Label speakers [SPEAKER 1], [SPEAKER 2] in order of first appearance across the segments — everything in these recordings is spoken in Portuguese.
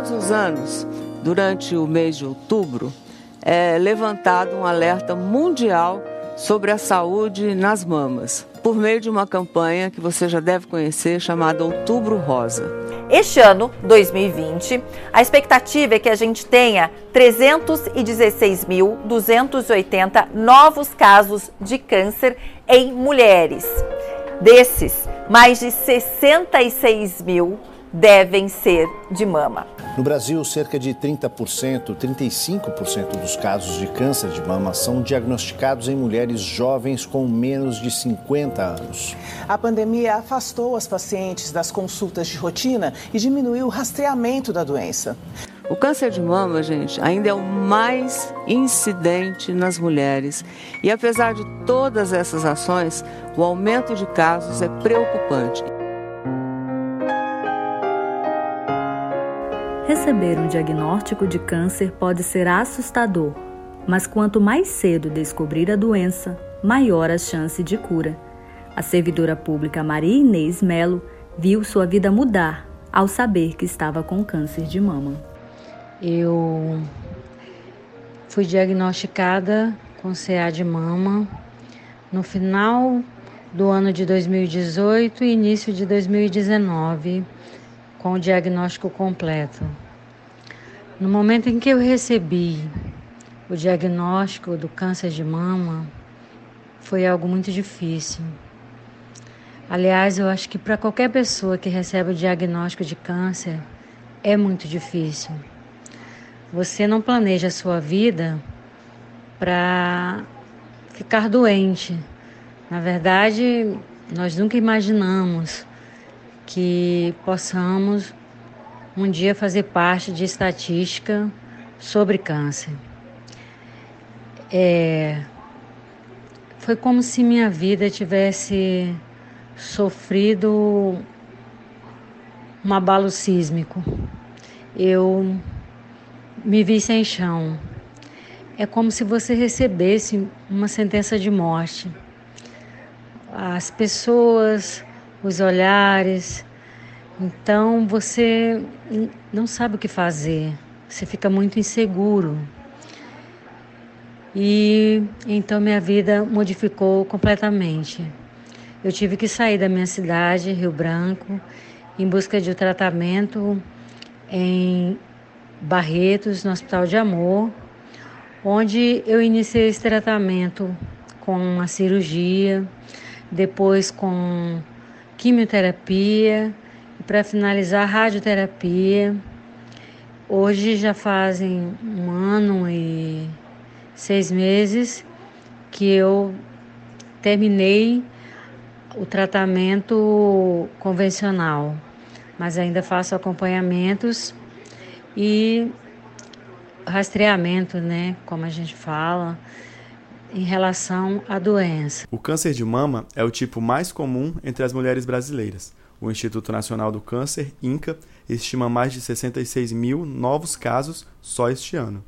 [SPEAKER 1] Todos os anos, durante o mês de outubro, é levantado um alerta mundial sobre a saúde nas mamas, por meio de uma campanha que você já deve conhecer chamada Outubro Rosa.
[SPEAKER 2] Este ano, 2020, a expectativa é que a gente tenha 316.280 novos casos de câncer em mulheres. Desses, mais de 66 mil devem ser de mama.
[SPEAKER 3] No Brasil, cerca de 30%, 35% dos casos de câncer de mama são diagnosticados em mulheres jovens com menos de 50 anos.
[SPEAKER 4] A pandemia afastou as pacientes das consultas de rotina e diminuiu o rastreamento da doença.
[SPEAKER 1] O câncer de mama, gente, ainda é o mais incidente nas mulheres. E apesar de todas essas ações, o aumento de casos é preocupante.
[SPEAKER 5] Receber um diagnóstico de câncer pode ser assustador, mas quanto mais cedo descobrir a doença, maior a chance de cura. A servidora pública Maria Inês Melo viu sua vida mudar ao saber que estava com câncer de mama.
[SPEAKER 6] Eu fui diagnosticada com CA de mama no final do ano de 2018 e início de 2019 com o diagnóstico completo. No momento em que eu recebi o diagnóstico do câncer de mama, foi algo muito difícil. Aliás, eu acho que para qualquer pessoa que recebe o diagnóstico de câncer, é muito difícil. Você não planeja a sua vida para ficar doente. Na verdade, nós nunca imaginamos que possamos um dia fazer parte de estatística sobre câncer. É, foi como se minha vida tivesse sofrido um abalo sísmico. Eu me vi sem chão. É como se você recebesse uma sentença de morte. As pessoas os olhares. Então você não sabe o que fazer, você fica muito inseguro. E então minha vida modificou completamente. Eu tive que sair da minha cidade, Rio Branco, em busca de um tratamento em Barretos, no Hospital de Amor, onde eu iniciei esse tratamento com uma cirurgia, depois com quimioterapia e para finalizar radioterapia. Hoje já fazem um ano e seis meses que eu terminei o tratamento convencional, mas ainda faço acompanhamentos e rastreamento, né, como a gente fala, em relação à doença.
[SPEAKER 7] O câncer de mama é o tipo mais comum entre as mulheres brasileiras. O Instituto Nacional do Câncer, INCA, estima mais de 66 mil novos casos só este ano.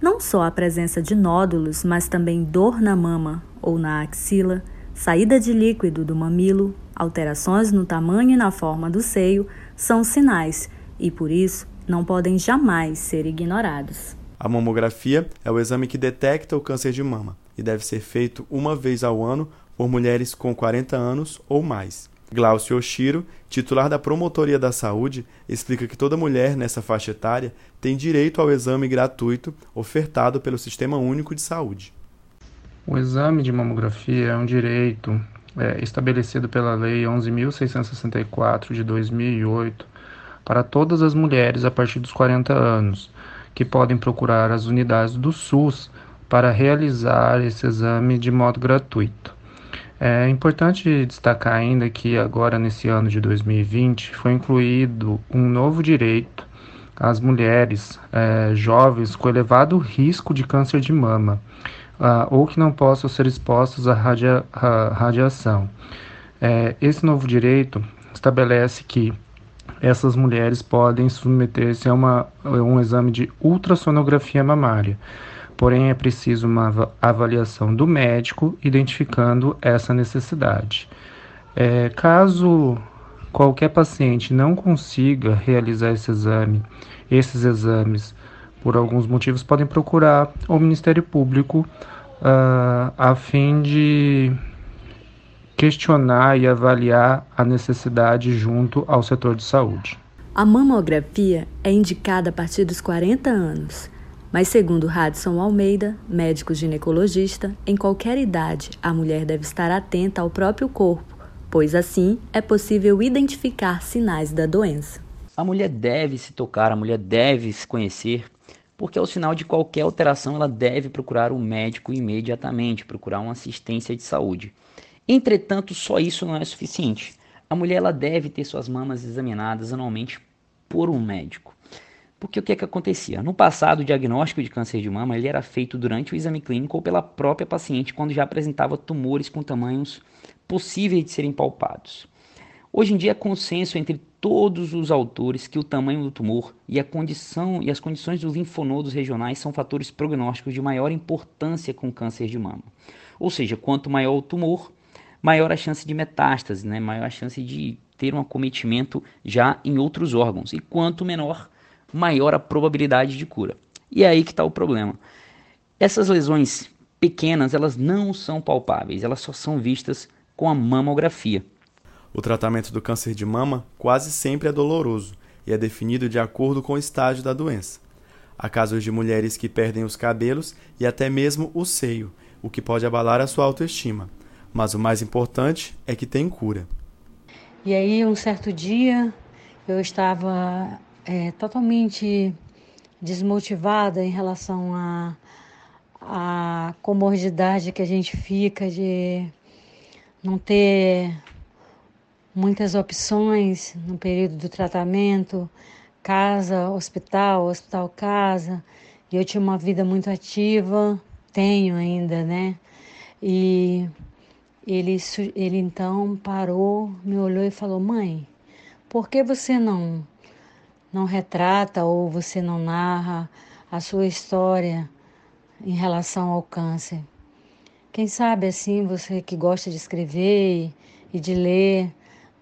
[SPEAKER 5] Não só a presença de nódulos, mas também dor na mama ou na axila, saída de líquido do mamilo, alterações no tamanho e na forma do seio são sinais e, por isso, não podem jamais ser ignorados.
[SPEAKER 7] A mamografia é o exame que detecta o câncer de mama e deve ser feito uma vez ao ano por mulheres com 40 anos ou mais. Glaucio Oshiro, titular da Promotoria da Saúde, explica que toda mulher nessa faixa etária tem direito ao exame gratuito ofertado pelo Sistema Único de Saúde.
[SPEAKER 8] O exame de mamografia é um direito é, estabelecido pela Lei 11.664 de 2008 para todas as mulheres a partir dos 40 anos, que podem procurar as unidades do SUS para realizar esse exame de modo gratuito. É importante destacar ainda que agora nesse ano de 2020 foi incluído um novo direito às mulheres é, jovens com elevado risco de câncer de mama uh, ou que não possam ser expostos à, radia radiação. É, esse novo direito estabelece que essas mulheres podem submeter-se a, uma, a um exame de ultrassonografia mamária porém é preciso uma avaliação do médico identificando essa necessidade. É, caso qualquer paciente não consiga realizar esse exame, esses exames, por alguns motivos, podem procurar o Ministério Público uh, a fim de questionar e avaliar a necessidade junto ao setor de saúde.
[SPEAKER 5] A mamografia é indicada a partir dos 40 anos, mas segundo Radson Almeida, médico ginecologista, em qualquer idade a mulher deve estar atenta ao próprio corpo, pois assim é possível identificar sinais da doença.
[SPEAKER 9] A mulher deve se tocar, a mulher deve se conhecer, porque ao sinal de qualquer alteração ela deve procurar o um médico imediatamente, procurar uma assistência de saúde. Entretanto, só isso não é suficiente. A mulher ela deve ter suas mamas examinadas anualmente por um médico. Porque o que é que acontecia? No passado, o diagnóstico de câncer de mama ele era feito durante o exame clínico ou pela própria paciente quando já apresentava tumores com tamanhos possíveis de serem palpados. Hoje em dia é consenso entre todos os autores que o tamanho do tumor e a condição e as condições dos linfonodos regionais são fatores prognósticos de maior importância com câncer de mama. Ou seja, quanto maior o tumor, maior a chance de metástase, né? maior a chance de ter um acometimento já em outros órgãos. E quanto menor, maior a probabilidade de cura. E é aí que está o problema. Essas lesões pequenas, elas não são palpáveis, elas só são vistas com a mamografia.
[SPEAKER 7] O tratamento do câncer de mama quase sempre é doloroso e é definido de acordo com o estágio da doença. Há casos de mulheres que perdem os cabelos e até mesmo o seio, o que pode abalar a sua autoestima. Mas o mais importante é que tem cura.
[SPEAKER 6] E aí, um certo dia, eu estava é, totalmente desmotivada em relação à a, a comodidade que a gente fica de não ter muitas opções no período do tratamento, casa, hospital, hospital, casa. E eu tinha uma vida muito ativa, tenho ainda, né? E ele, ele então parou, me olhou e falou: Mãe, por que você não, não retrata ou você não narra a sua história em relação ao câncer? Quem sabe assim, você que gosta de escrever e de ler,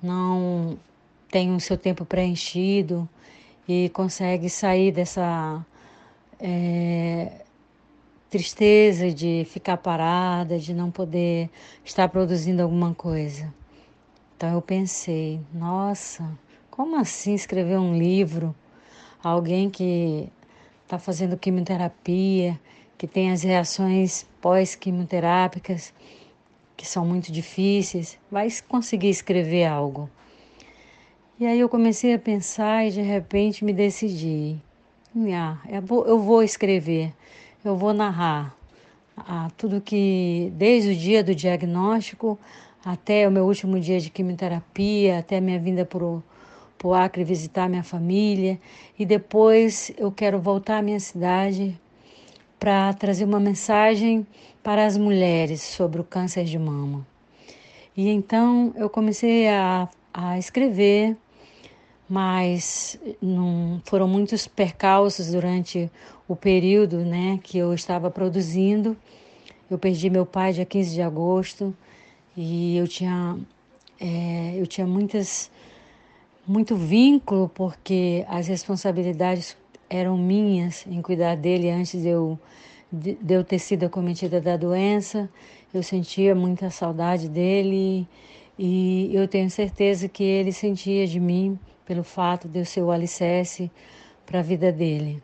[SPEAKER 6] não tem o seu tempo preenchido e consegue sair dessa é, tristeza de ficar parada, de não poder estar produzindo alguma coisa. Então eu pensei, nossa, como assim escrever um livro? Alguém que está fazendo quimioterapia, que tem as reações pós-quimioterápicas que são muito difíceis, vai conseguir escrever algo. E aí eu comecei a pensar e de repente me decidi. Ah, eu vou escrever, eu vou narrar ah, tudo que, desde o dia do diagnóstico até o meu último dia de quimioterapia, até minha vinda para o Acre visitar minha família. E depois eu quero voltar à minha cidade para trazer uma mensagem para as mulheres sobre o câncer de mama. E então eu comecei a, a escrever, mas não, foram muitos percalços durante o período né, que eu estava produzindo. Eu perdi meu pai dia 15 de agosto e eu tinha, é, eu tinha muitas, muito vínculo porque as responsabilidades eram minhas em cuidar dele antes de eu de, eu ter sido acometida da doença. Eu sentia muita saudade dele e eu tenho certeza que ele sentia de mim pelo fato de eu ser o alicerce para a vida dele.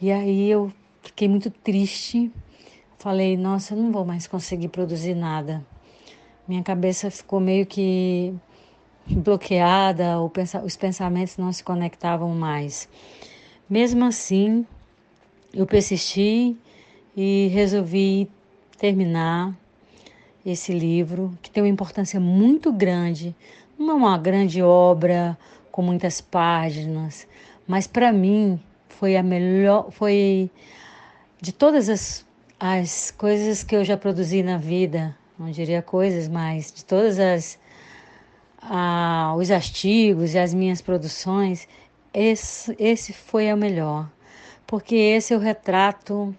[SPEAKER 6] E aí eu fiquei muito triste. Falei, nossa, eu não vou mais conseguir produzir nada. Minha cabeça ficou meio que bloqueada, os pensamentos não se conectavam mais. Mesmo assim, eu persisti e resolvi terminar esse livro, que tem uma importância muito grande. Não é uma grande obra com muitas páginas, mas para mim foi a melhor, foi de todas as, as coisas que eu já produzi na vida, não diria coisas, mas de todas as ah, os artigos e as minhas produções, esse, esse foi a melhor, porque esse o retrato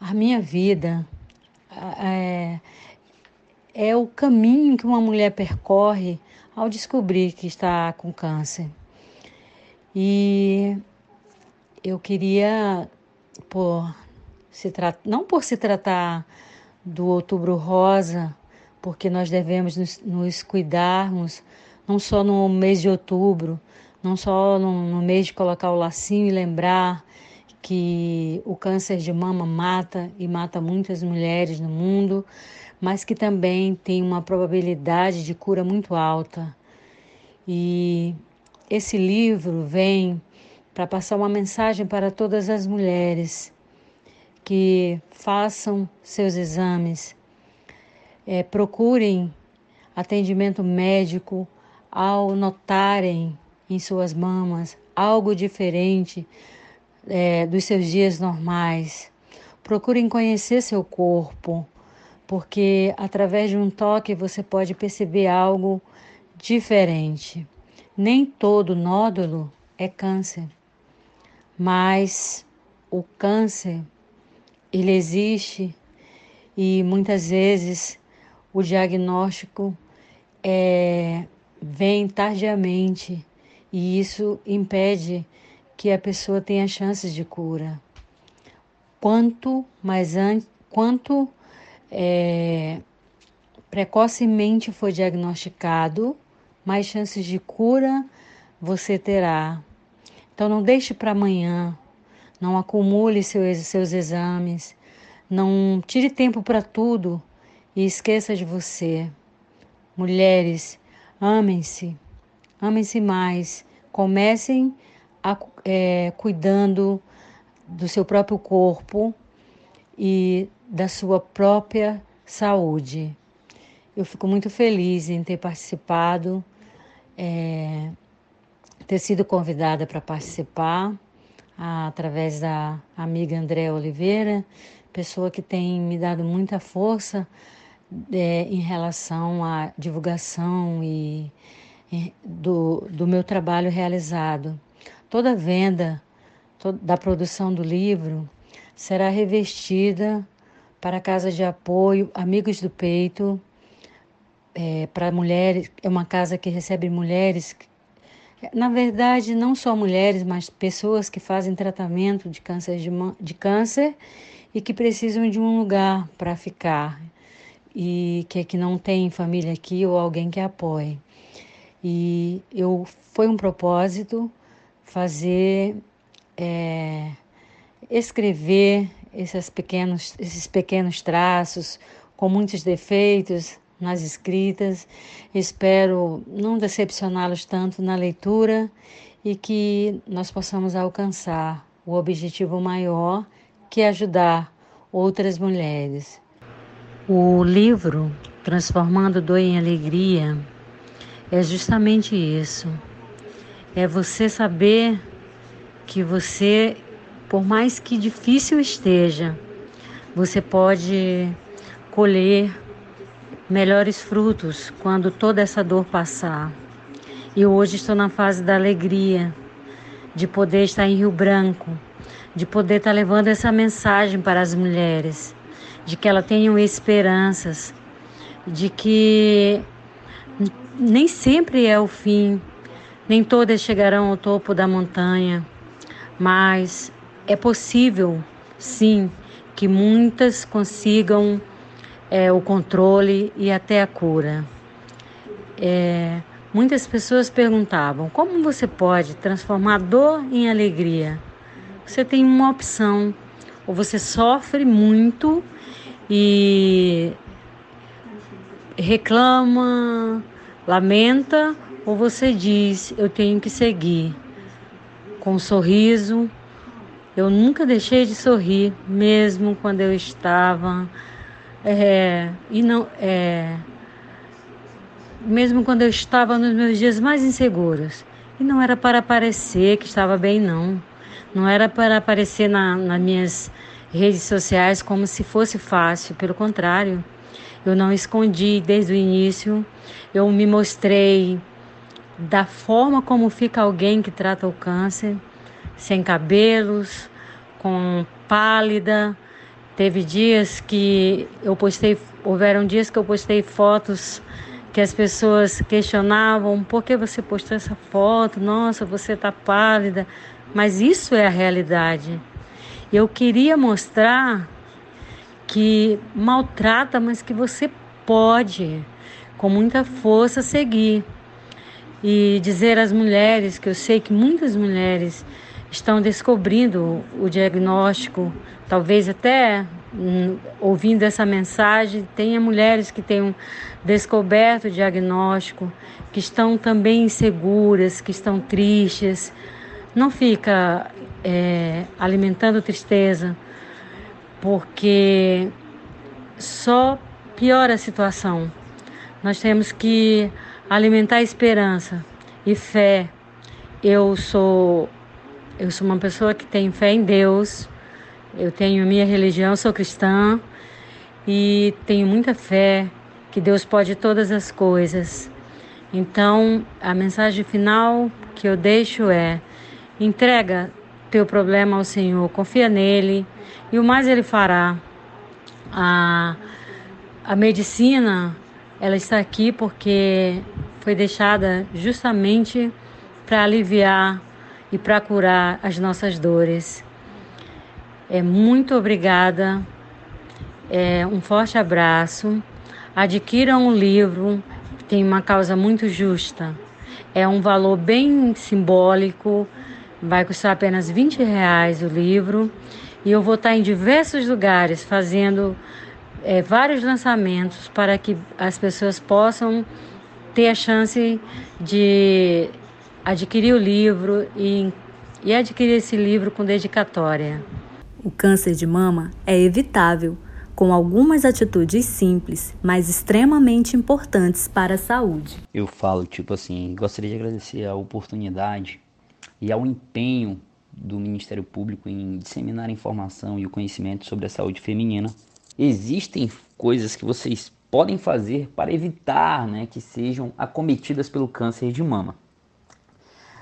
[SPEAKER 6] a minha vida é, é o caminho que uma mulher percorre ao descobrir que está com câncer. E eu queria, por se não por se tratar do Outubro Rosa, porque nós devemos nos, nos cuidarmos, não só no mês de outubro, não só no, no mês de colocar o lacinho e lembrar que o câncer de mama mata e mata muitas mulheres no mundo, mas que também tem uma probabilidade de cura muito alta. E esse livro vem para passar uma mensagem para todas as mulheres que façam seus exames, é, procurem atendimento médico ao notarem em suas mamas algo diferente é, dos seus dias normais. Procurem conhecer seu corpo, porque através de um toque você pode perceber algo diferente. Nem todo nódulo é câncer, mas o câncer ele existe e muitas vezes o diagnóstico é, vem tardiamente e isso impede que a pessoa tenha chances de cura. Quanto mais an quanto é, precocemente for diagnosticado, mais chances de cura você terá. Então não deixe para amanhã, não acumule seus, seus exames, não tire tempo para tudo e esqueça de você. Mulheres, amem-se, amem-se mais, comecem a, é, cuidando do seu próprio corpo e da sua própria saúde. Eu fico muito feliz em ter participado, é, ter sido convidada para participar através da amiga André Oliveira, pessoa que tem me dado muita força é, em relação à divulgação e, e do, do meu trabalho realizado. Toda venda da produção do livro será revestida para a Casa de Apoio Amigos do Peito, é, para mulheres, é uma casa que recebe mulheres na verdade, não só mulheres, mas pessoas que fazem tratamento de câncer, de, de câncer e que precisam de um lugar para ficar e que, que não tem família aqui ou alguém que apoie. E eu foi um propósito fazer, é, escrever esses pequenos, esses pequenos traços com muitos defeitos, nas escritas. Espero não decepcioná-los tanto na leitura e que nós possamos alcançar o objetivo maior, que é ajudar outras mulheres. O livro Transformando Dor em Alegria é justamente isso. É você saber que você, por mais que difícil esteja, você pode colher melhores frutos quando toda essa dor passar. E hoje estou na fase da alegria, de poder estar em Rio Branco, de poder estar levando essa mensagem para as mulheres, de que elas tenham esperanças, de que nem sempre é o fim, nem todas chegarão ao topo da montanha, mas é possível, sim, que muitas consigam é, o controle e até a cura. É, muitas pessoas perguntavam: como você pode transformar dor em alegria? Você tem uma opção, ou você sofre muito e reclama, lamenta, ou você diz: eu tenho que seguir com um sorriso. Eu nunca deixei de sorrir, mesmo quando eu estava é, e não, é, mesmo quando eu estava nos meus dias mais inseguros. E não era para parecer que estava bem, não. Não era para aparecer na, nas minhas redes sociais como se fosse fácil. Pelo contrário, eu não escondi desde o início. Eu me mostrei da forma como fica alguém que trata o câncer, sem cabelos, com pálida, Teve dias que eu postei, houveram dias que eu postei fotos que as pessoas questionavam por que você postou essa foto, nossa, você está pálida, mas isso é a realidade. Eu queria mostrar que maltrata, mas que você pode, com muita força, seguir. E dizer às mulheres, que eu sei que muitas mulheres estão descobrindo o diagnóstico, talvez até hum, ouvindo essa mensagem, tenha mulheres que tenham descoberto o diagnóstico, que estão também inseguras, que estão tristes. Não fica é, alimentando tristeza, porque só piora a situação. Nós temos que alimentar esperança e fé. Eu sou eu sou uma pessoa que tem fé em Deus. Eu tenho minha religião, sou cristã e tenho muita fé que Deus pode todas as coisas. Então, a mensagem final que eu deixo é: entrega teu problema ao Senhor, confia nele e o mais ele fará. A, a medicina, ela está aqui porque foi deixada justamente para aliviar e para curar as nossas dores. É muito obrigada. É, um forte abraço. Adquiram um livro, tem uma causa muito justa. É um valor bem simbólico, vai custar apenas 20 reais o livro. E eu vou estar em diversos lugares fazendo é, vários lançamentos para que as pessoas possam ter a chance de adquirir o livro e, e adquirir esse livro com dedicatória.
[SPEAKER 5] O câncer de mama é evitável com algumas atitudes simples, mas extremamente importantes para a saúde.
[SPEAKER 9] Eu falo, tipo assim, gostaria de agradecer a oportunidade e ao empenho do Ministério Público em disseminar informação e o conhecimento sobre a saúde feminina. Existem coisas que vocês podem fazer para evitar né, que sejam acometidas pelo câncer de mama.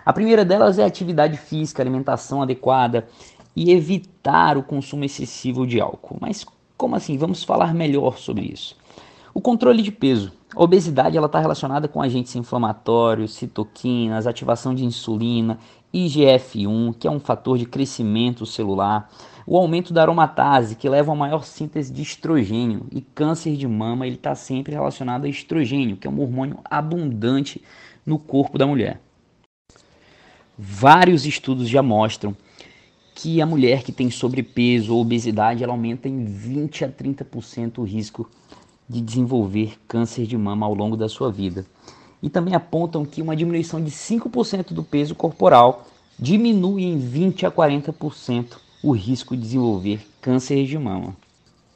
[SPEAKER 9] A primeira delas é atividade física, alimentação adequada e evitar o consumo excessivo de álcool. Mas como assim? Vamos falar melhor sobre isso. O controle de peso. A obesidade está relacionada com agentes inflamatórios, citoquinas, ativação de insulina, IGF-1, que é um fator de crescimento celular, o aumento da aromatase, que leva a maior síntese de estrogênio, e câncer de mama ele está sempre relacionado a estrogênio, que é um hormônio abundante no corpo da mulher. Vários estudos já mostram que a mulher que tem sobrepeso ou obesidade ela aumenta em 20 a 30% o risco de desenvolver câncer de mama ao longo da sua vida. E também apontam que uma diminuição de 5% do peso corporal diminui em 20 a 40% o risco de desenvolver câncer de mama.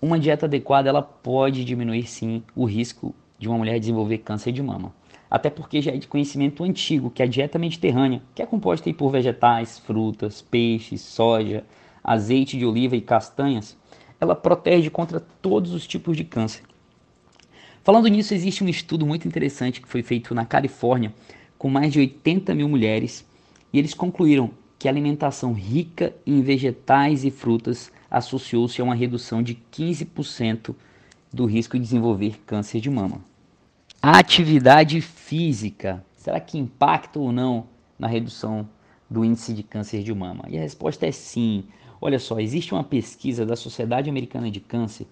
[SPEAKER 9] Uma dieta adequada ela pode diminuir sim o risco de uma mulher desenvolver câncer de mama até porque já é de conhecimento antigo que a dieta mediterrânea, que é composta por vegetais, frutas, peixes, soja, azeite de oliva e castanhas, ela protege contra todos os tipos de câncer. Falando nisso, existe um estudo muito interessante que foi feito na Califórnia com mais de 80 mil mulheres e eles concluíram que a alimentação rica em vegetais e frutas associou-se a uma redução de 15% do risco de desenvolver câncer de mama. A atividade física, será que impacta ou não na redução do índice de câncer de mama? E a resposta é sim. Olha só, existe uma pesquisa da Sociedade Americana de Câncer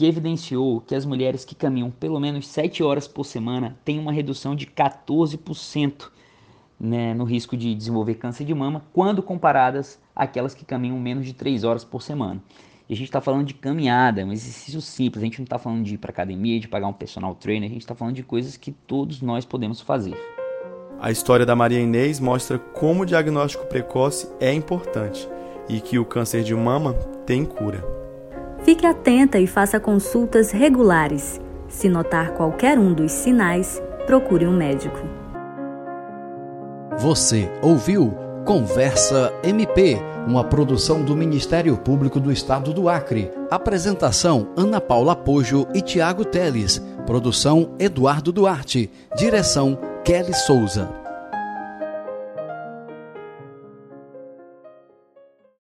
[SPEAKER 9] que evidenciou que as mulheres que caminham pelo menos 7 horas por semana têm uma redução de 14% né, no risco de desenvolver câncer de mama, quando comparadas àquelas que caminham menos de 3 horas por semana. E a gente está falando de caminhada, um exercício simples. A gente não está falando de ir para academia, de pagar um personal trainer. A gente está falando de coisas que todos nós podemos fazer.
[SPEAKER 7] A história da Maria Inês mostra como o diagnóstico precoce é importante e que o câncer de mama tem cura.
[SPEAKER 5] Fique atenta e faça consultas regulares. Se notar qualquer um dos sinais, procure um médico.
[SPEAKER 10] Você ouviu Conversa MP, uma produção do Ministério Público do Estado do Acre. Apresentação: Ana Paula Pojo e Tiago Teles. Produção: Eduardo Duarte. Direção: Kelly Souza.